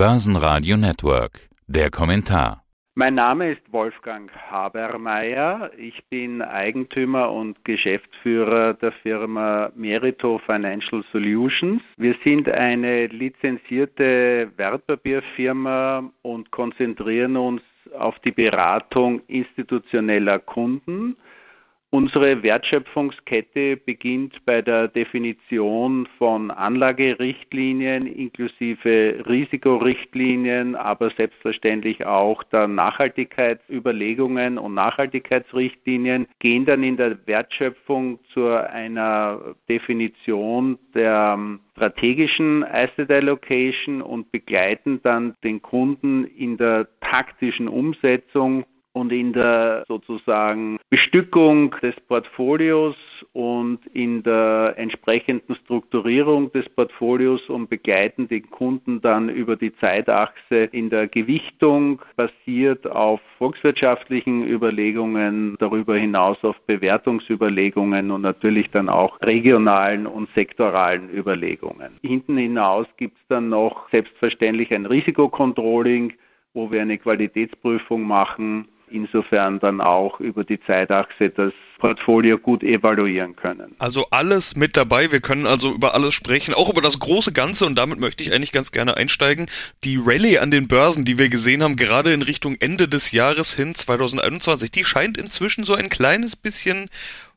Börsenradio Network. Der Kommentar. Mein Name ist Wolfgang Habermeier. Ich bin Eigentümer und Geschäftsführer der Firma Merito Financial Solutions. Wir sind eine lizenzierte Wertpapierfirma und konzentrieren uns auf die Beratung institutioneller Kunden. Unsere Wertschöpfungskette beginnt bei der Definition von Anlagerichtlinien inklusive Risikorichtlinien, aber selbstverständlich auch der Nachhaltigkeitsüberlegungen und Nachhaltigkeitsrichtlinien, gehen dann in der Wertschöpfung zu einer Definition der strategischen Asset Allocation und begleiten dann den Kunden in der taktischen Umsetzung und in der sozusagen Bestückung des Portfolios und in der entsprechenden Strukturierung des Portfolios und begleiten den Kunden dann über die Zeitachse in der Gewichtung basiert auf volkswirtschaftlichen Überlegungen, darüber hinaus auf Bewertungsüberlegungen und natürlich dann auch regionalen und sektoralen Überlegungen. Hinten hinaus gibt es dann noch selbstverständlich ein Risikocontrolling, wo wir eine Qualitätsprüfung machen insofern dann auch über die Zeitachse das Portfolio gut evaluieren können. Also alles mit dabei. Wir können also über alles sprechen, auch über das große Ganze und damit möchte ich eigentlich ganz gerne einsteigen. Die Rallye an den Börsen, die wir gesehen haben, gerade in Richtung Ende des Jahres hin 2021, die scheint inzwischen so ein kleines bisschen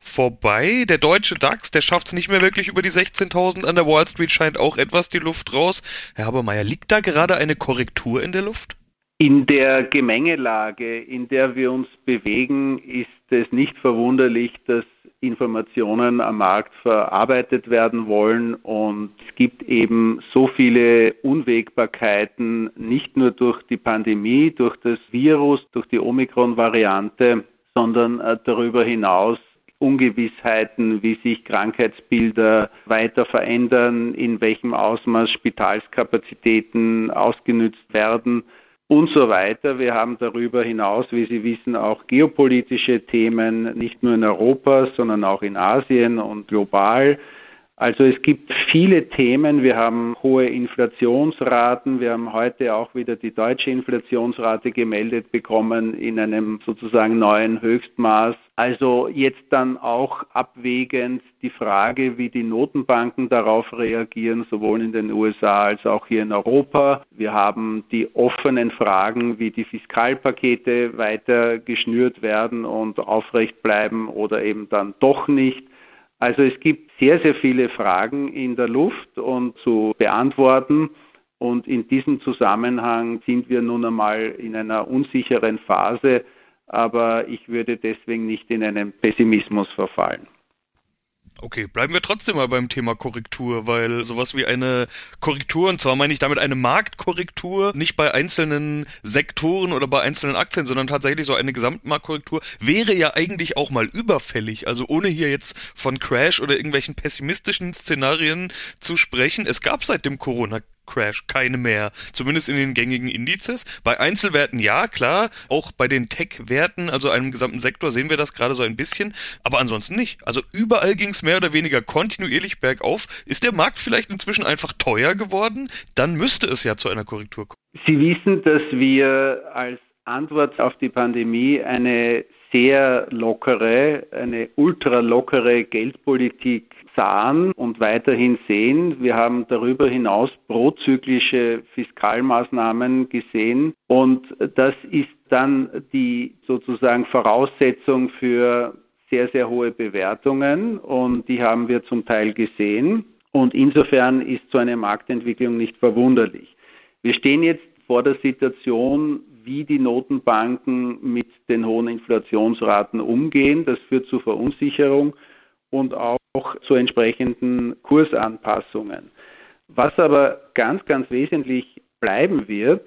vorbei. Der deutsche DAX, der schafft es nicht mehr wirklich über die 16.000. An der Wall Street scheint auch etwas die Luft raus. Herr Habermeier, liegt da gerade eine Korrektur in der Luft? In der Gemengelage, in der wir uns bewegen, ist es nicht verwunderlich, dass Informationen am Markt verarbeitet werden wollen. Und es gibt eben so viele Unwägbarkeiten, nicht nur durch die Pandemie, durch das Virus, durch die Omikron-Variante, sondern äh, darüber hinaus Ungewissheiten, wie sich Krankheitsbilder weiter verändern, in welchem Ausmaß Spitalskapazitäten ausgenützt werden und so weiter. Wir haben darüber hinaus, wie Sie wissen, auch geopolitische Themen, nicht nur in Europa, sondern auch in Asien und global. Also es gibt viele Themen. Wir haben hohe Inflationsraten. Wir haben heute auch wieder die deutsche Inflationsrate gemeldet bekommen in einem sozusagen neuen Höchstmaß. Also jetzt dann auch abwägend die Frage, wie die Notenbanken darauf reagieren, sowohl in den USA als auch hier in Europa. Wir haben die offenen Fragen, wie die Fiskalpakete weiter geschnürt werden und aufrecht bleiben oder eben dann doch nicht. Also es gibt sehr, sehr viele Fragen in der Luft und zu beantworten. Und in diesem Zusammenhang sind wir nun einmal in einer unsicheren Phase, aber ich würde deswegen nicht in einen Pessimismus verfallen. Okay, bleiben wir trotzdem mal beim Thema Korrektur, weil sowas wie eine Korrektur, und zwar meine ich damit eine Marktkorrektur, nicht bei einzelnen Sektoren oder bei einzelnen Aktien, sondern tatsächlich so eine Gesamtmarktkorrektur, wäre ja eigentlich auch mal überfällig. Also ohne hier jetzt von Crash oder irgendwelchen pessimistischen Szenarien zu sprechen. Es gab seit dem Corona Crash keine mehr. Zumindest in den gängigen Indizes. Bei Einzelwerten ja, klar. Auch bei den Tech-Werten, also einem gesamten Sektor, sehen wir das gerade so ein bisschen. Aber ansonsten nicht. Also überall ging es mehr oder weniger kontinuierlich bergauf. Ist der Markt vielleicht inzwischen einfach teuer geworden? Dann müsste es ja zu einer Korrektur kommen. Sie wissen, dass wir als Antwort auf die Pandemie eine sehr lockere, eine ultra lockere Geldpolitik sahen und weiterhin sehen. Wir haben darüber hinaus prozyklische Fiskalmaßnahmen gesehen und das ist dann die sozusagen Voraussetzung für sehr, sehr hohe Bewertungen und die haben wir zum Teil gesehen und insofern ist so eine Marktentwicklung nicht verwunderlich. Wir stehen jetzt vor der Situation, wie die Notenbanken mit den hohen Inflationsraten umgehen. Das führt zu Verunsicherung und auch zu entsprechenden Kursanpassungen. Was aber ganz, ganz wesentlich bleiben wird,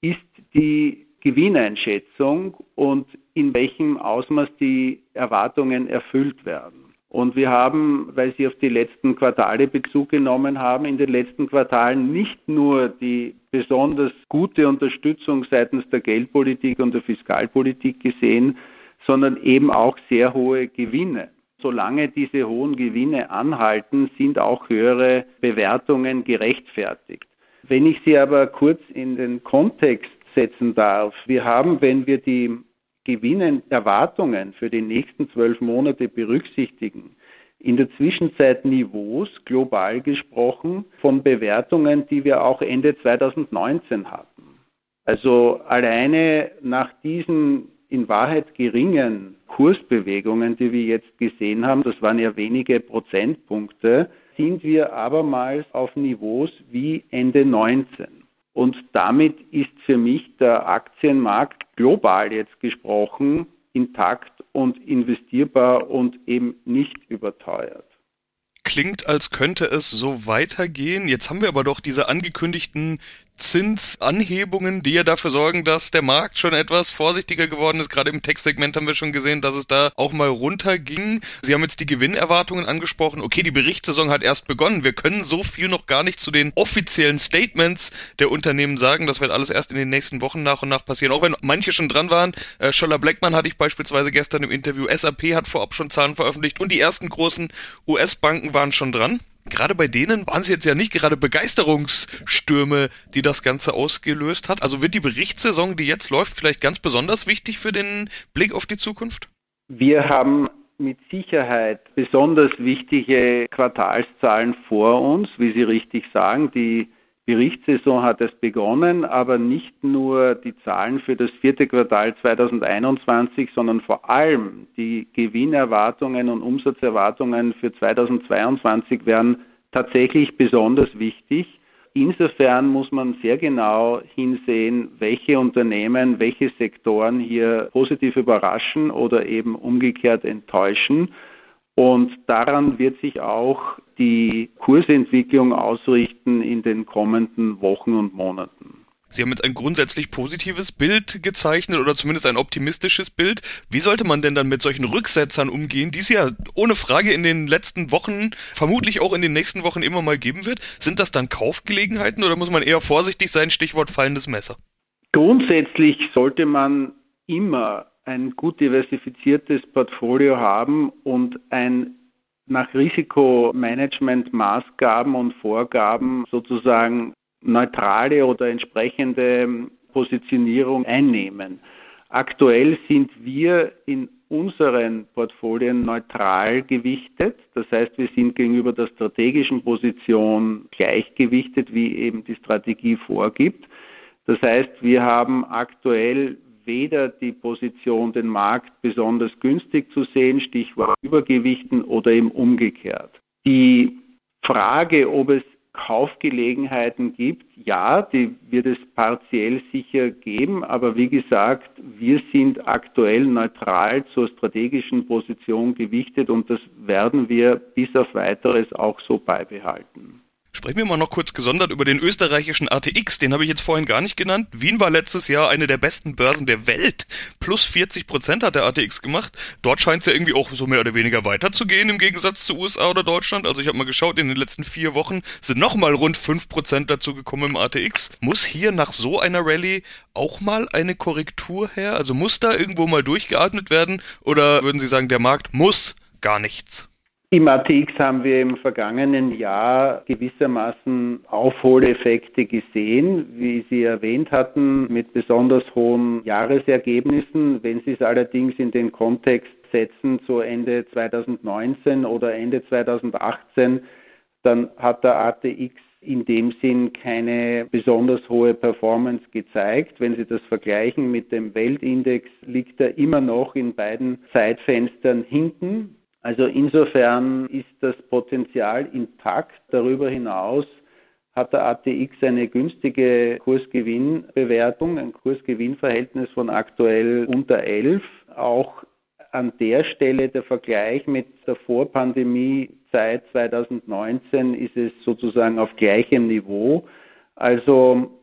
ist die Gewinneinschätzung und in welchem Ausmaß die Erwartungen erfüllt werden. Und wir haben, weil Sie auf die letzten Quartale Bezug genommen haben, in den letzten Quartalen nicht nur die besonders gute Unterstützung seitens der Geldpolitik und der Fiskalpolitik gesehen, sondern eben auch sehr hohe Gewinne. Solange diese hohen Gewinne anhalten, sind auch höhere Bewertungen gerechtfertigt. Wenn ich Sie aber kurz in den Kontext setzen darf, wir haben, wenn wir die Gewinnerwartungen für die nächsten zwölf Monate berücksichtigen, in der Zwischenzeit Niveaus, global gesprochen, von Bewertungen, die wir auch Ende 2019 hatten. Also alleine nach diesen in Wahrheit geringen Kursbewegungen, die wir jetzt gesehen haben, das waren ja wenige Prozentpunkte, sind wir abermals auf Niveaus wie Ende 19. Und damit ist für mich der Aktienmarkt global jetzt gesprochen intakt und investierbar und eben nicht überteuert klingt, als könnte es so weitergehen. Jetzt haben wir aber doch diese angekündigten Zinsanhebungen, die ja dafür sorgen, dass der Markt schon etwas vorsichtiger geworden ist. Gerade im Tech-Segment haben wir schon gesehen, dass es da auch mal runterging. Sie haben jetzt die Gewinnerwartungen angesprochen. Okay, die Berichtssaison hat erst begonnen. Wir können so viel noch gar nicht zu den offiziellen Statements der Unternehmen sagen. Das wird alles erst in den nächsten Wochen nach und nach passieren. Auch wenn manche schon dran waren. Äh, Scholler Blackman hatte ich beispielsweise gestern im Interview. SAP hat vorab schon Zahlen veröffentlicht und die ersten großen US-Banken waren schon dran gerade bei denen waren es jetzt ja nicht gerade Begeisterungsstürme, die das Ganze ausgelöst hat. Also wird die Berichtssaison, die jetzt läuft, vielleicht ganz besonders wichtig für den Blick auf die Zukunft? Wir haben mit Sicherheit besonders wichtige Quartalszahlen vor uns, wie Sie richtig sagen. Die Berichtssaison hat erst begonnen, aber nicht nur die Zahlen für das vierte Quartal 2021, sondern vor allem die Gewinnerwartungen und Umsatzerwartungen für 2022 werden tatsächlich besonders wichtig. Insofern muss man sehr genau hinsehen, welche Unternehmen, welche Sektoren hier positiv überraschen oder eben umgekehrt enttäuschen. Und daran wird sich auch die Kursentwicklung ausrichten in den kommenden Wochen und Monaten. Sie haben jetzt ein grundsätzlich positives Bild gezeichnet oder zumindest ein optimistisches Bild. Wie sollte man denn dann mit solchen Rücksetzern umgehen, die es ja ohne Frage in den letzten Wochen, vermutlich auch in den nächsten Wochen immer mal geben wird? Sind das dann Kaufgelegenheiten oder muss man eher vorsichtig sein, Stichwort fallendes Messer? Grundsätzlich sollte man immer ein gut diversifiziertes Portfolio haben und ein nach Risikomanagement-Maßgaben und Vorgaben sozusagen neutrale oder entsprechende Positionierung einnehmen. Aktuell sind wir in unseren Portfolien neutral gewichtet. Das heißt, wir sind gegenüber der strategischen Position gleichgewichtet, wie eben die Strategie vorgibt. Das heißt, wir haben aktuell weder die Position, den Markt besonders günstig zu sehen, Stichwort Übergewichten oder eben umgekehrt. Die Frage, ob es Kaufgelegenheiten gibt, ja, die wird es partiell sicher geben, aber wie gesagt, wir sind aktuell neutral zur strategischen Position gewichtet und das werden wir bis auf weiteres auch so beibehalten. Sprechen wir mal noch kurz gesondert über den österreichischen ATX, den habe ich jetzt vorhin gar nicht genannt. Wien war letztes Jahr eine der besten Börsen der Welt. Plus 40 Prozent hat der ATX gemacht. Dort scheint es ja irgendwie auch so mehr oder weniger weiterzugehen im Gegensatz zu USA oder Deutschland. Also ich habe mal geschaut, in den letzten vier Wochen sind nochmal rund 5 Prozent dazu gekommen im ATX. Muss hier nach so einer Rallye auch mal eine Korrektur her? Also muss da irgendwo mal durchgeatmet werden? Oder würden Sie sagen, der Markt muss gar nichts? Im ATX haben wir im vergangenen Jahr gewissermaßen Aufholeffekte gesehen, wie Sie erwähnt hatten, mit besonders hohen Jahresergebnissen. Wenn Sie es allerdings in den Kontext setzen zu Ende 2019 oder Ende 2018, dann hat der ATX in dem Sinn keine besonders hohe Performance gezeigt. Wenn Sie das vergleichen mit dem Weltindex, liegt er immer noch in beiden Zeitfenstern hinten. Also insofern ist das Potenzial intakt. Darüber hinaus hat der ATX eine günstige Kursgewinnbewertung, ein Kursgewinnverhältnis von aktuell unter 11. Auch an der Stelle der Vergleich mit der Vorpandemie-Zeit 2019 ist es sozusagen auf gleichem Niveau. Also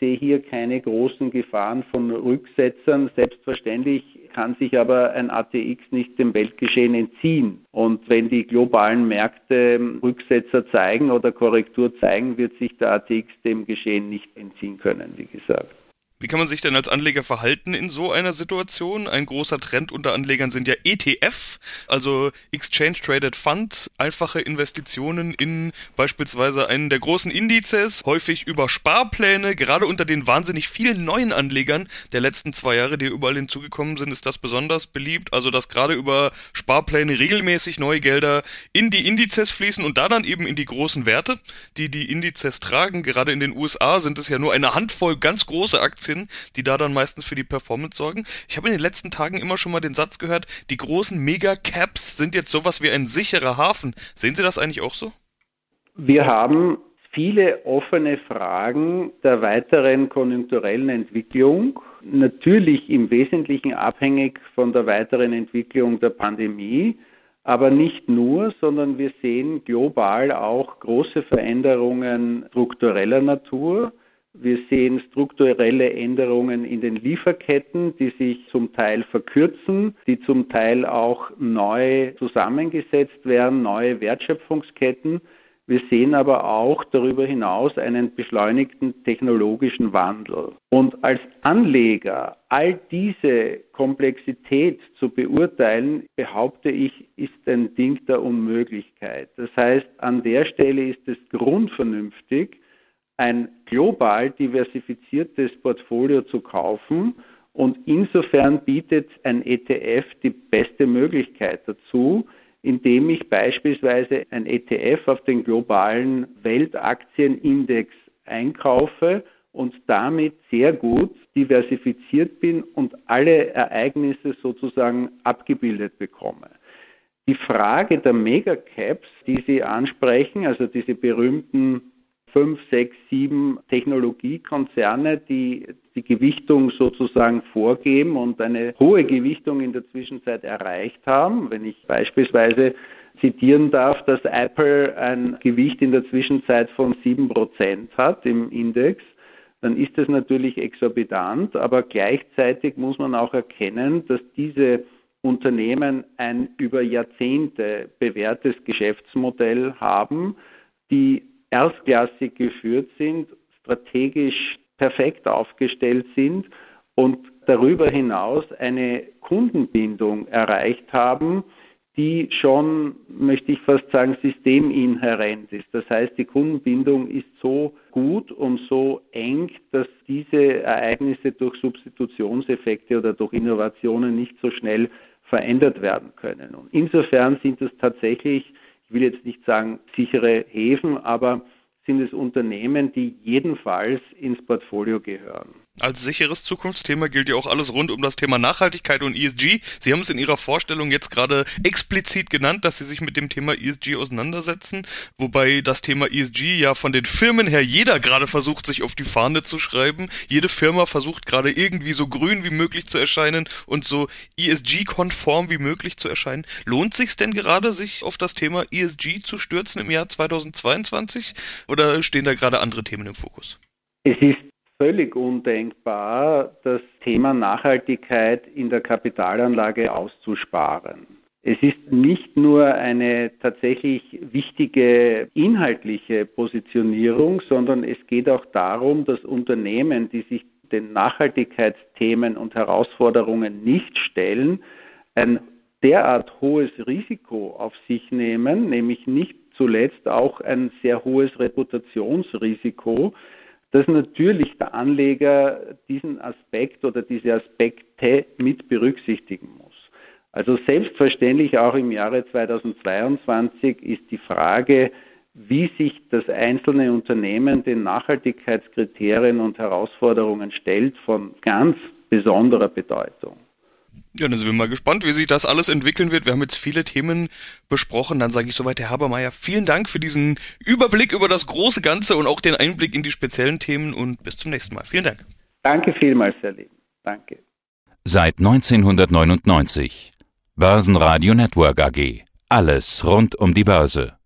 sehe hier keine großen Gefahren von Rücksetzern. Selbstverständlich kann sich aber ein ATX nicht dem Weltgeschehen entziehen. Und wenn die globalen Märkte Rücksetzer zeigen oder Korrektur zeigen, wird sich der ATX dem Geschehen nicht entziehen können, wie gesagt. Wie kann man sich denn als Anleger verhalten in so einer Situation? Ein großer Trend unter Anlegern sind ja ETF, also Exchange Traded Funds, einfache Investitionen in beispielsweise einen der großen Indizes, häufig über Sparpläne. Gerade unter den wahnsinnig vielen neuen Anlegern der letzten zwei Jahre, die überall hinzugekommen sind, ist das besonders beliebt. Also, dass gerade über Sparpläne regelmäßig neue Gelder in die Indizes fließen und da dann eben in die großen Werte, die die Indizes tragen. Gerade in den USA sind es ja nur eine Handvoll ganz große Aktien Aktien, die da dann meistens für die Performance sorgen. Ich habe in den letzten Tagen immer schon mal den Satz gehört, die großen Mega-Caps sind jetzt sowas wie ein sicherer Hafen. Sehen Sie das eigentlich auch so? Wir haben viele offene Fragen der weiteren konjunkturellen Entwicklung, natürlich im Wesentlichen abhängig von der weiteren Entwicklung der Pandemie, aber nicht nur, sondern wir sehen global auch große Veränderungen struktureller Natur. Wir sehen strukturelle Änderungen in den Lieferketten, die sich zum Teil verkürzen, die zum Teil auch neu zusammengesetzt werden, neue Wertschöpfungsketten. Wir sehen aber auch darüber hinaus einen beschleunigten technologischen Wandel. Und als Anleger all diese Komplexität zu beurteilen, behaupte ich, ist ein Ding der Unmöglichkeit. Das heißt, an der Stelle ist es grundvernünftig, ein global diversifiziertes Portfolio zu kaufen. Und insofern bietet ein ETF die beste Möglichkeit dazu, indem ich beispielsweise ein ETF auf den globalen Weltaktienindex einkaufe und damit sehr gut diversifiziert bin und alle Ereignisse sozusagen abgebildet bekomme. Die Frage der Megacaps, die Sie ansprechen, also diese berühmten fünf, sechs, sieben Technologiekonzerne, die die Gewichtung sozusagen vorgeben und eine hohe Gewichtung in der Zwischenzeit erreicht haben. Wenn ich beispielsweise zitieren darf, dass Apple ein Gewicht in der Zwischenzeit von sieben Prozent hat im Index, dann ist das natürlich exorbitant, aber gleichzeitig muss man auch erkennen, dass diese Unternehmen ein über Jahrzehnte bewährtes Geschäftsmodell haben, die erstklassig geführt sind, strategisch perfekt aufgestellt sind und darüber hinaus eine Kundenbindung erreicht haben, die schon, möchte ich fast sagen, systeminhärent ist. Das heißt, die Kundenbindung ist so gut und so eng, dass diese Ereignisse durch Substitutionseffekte oder durch Innovationen nicht so schnell verändert werden können. Und insofern sind es tatsächlich ich will jetzt nicht sagen sichere Häfen, aber sind es Unternehmen, die jedenfalls ins Portfolio gehören. Als sicheres Zukunftsthema gilt ja auch alles rund um das Thema Nachhaltigkeit und ESG. Sie haben es in Ihrer Vorstellung jetzt gerade explizit genannt, dass Sie sich mit dem Thema ESG auseinandersetzen, wobei das Thema ESG ja von den Firmen her jeder gerade versucht, sich auf die Fahne zu schreiben. Jede Firma versucht gerade irgendwie so grün wie möglich zu erscheinen und so ESG-konform wie möglich zu erscheinen. Lohnt sich denn gerade, sich auf das Thema ESG zu stürzen im Jahr 2022 oder stehen da gerade andere Themen im Fokus? Es ist völlig undenkbar, das Thema Nachhaltigkeit in der Kapitalanlage auszusparen. Es ist nicht nur eine tatsächlich wichtige inhaltliche Positionierung, sondern es geht auch darum, dass Unternehmen, die sich den Nachhaltigkeitsthemen und Herausforderungen nicht stellen, ein derart hohes Risiko auf sich nehmen, nämlich nicht zuletzt auch ein sehr hohes Reputationsrisiko, dass natürlich der Anleger diesen Aspekt oder diese Aspekte mit berücksichtigen muss. Also selbstverständlich auch im Jahre 2022 ist die Frage, wie sich das einzelne Unternehmen den Nachhaltigkeitskriterien und Herausforderungen stellt, von ganz besonderer Bedeutung. Ja, dann sind wir mal gespannt, wie sich das alles entwickeln wird. Wir haben jetzt viele Themen besprochen. Dann sage ich soweit, Herr Habermeier, vielen Dank für diesen Überblick über das große Ganze und auch den Einblick in die speziellen Themen und bis zum nächsten Mal. Vielen Dank. Danke vielmals, Herr Lieben. Danke. Seit 1999. Börsenradio Network AG. Alles rund um die Börse.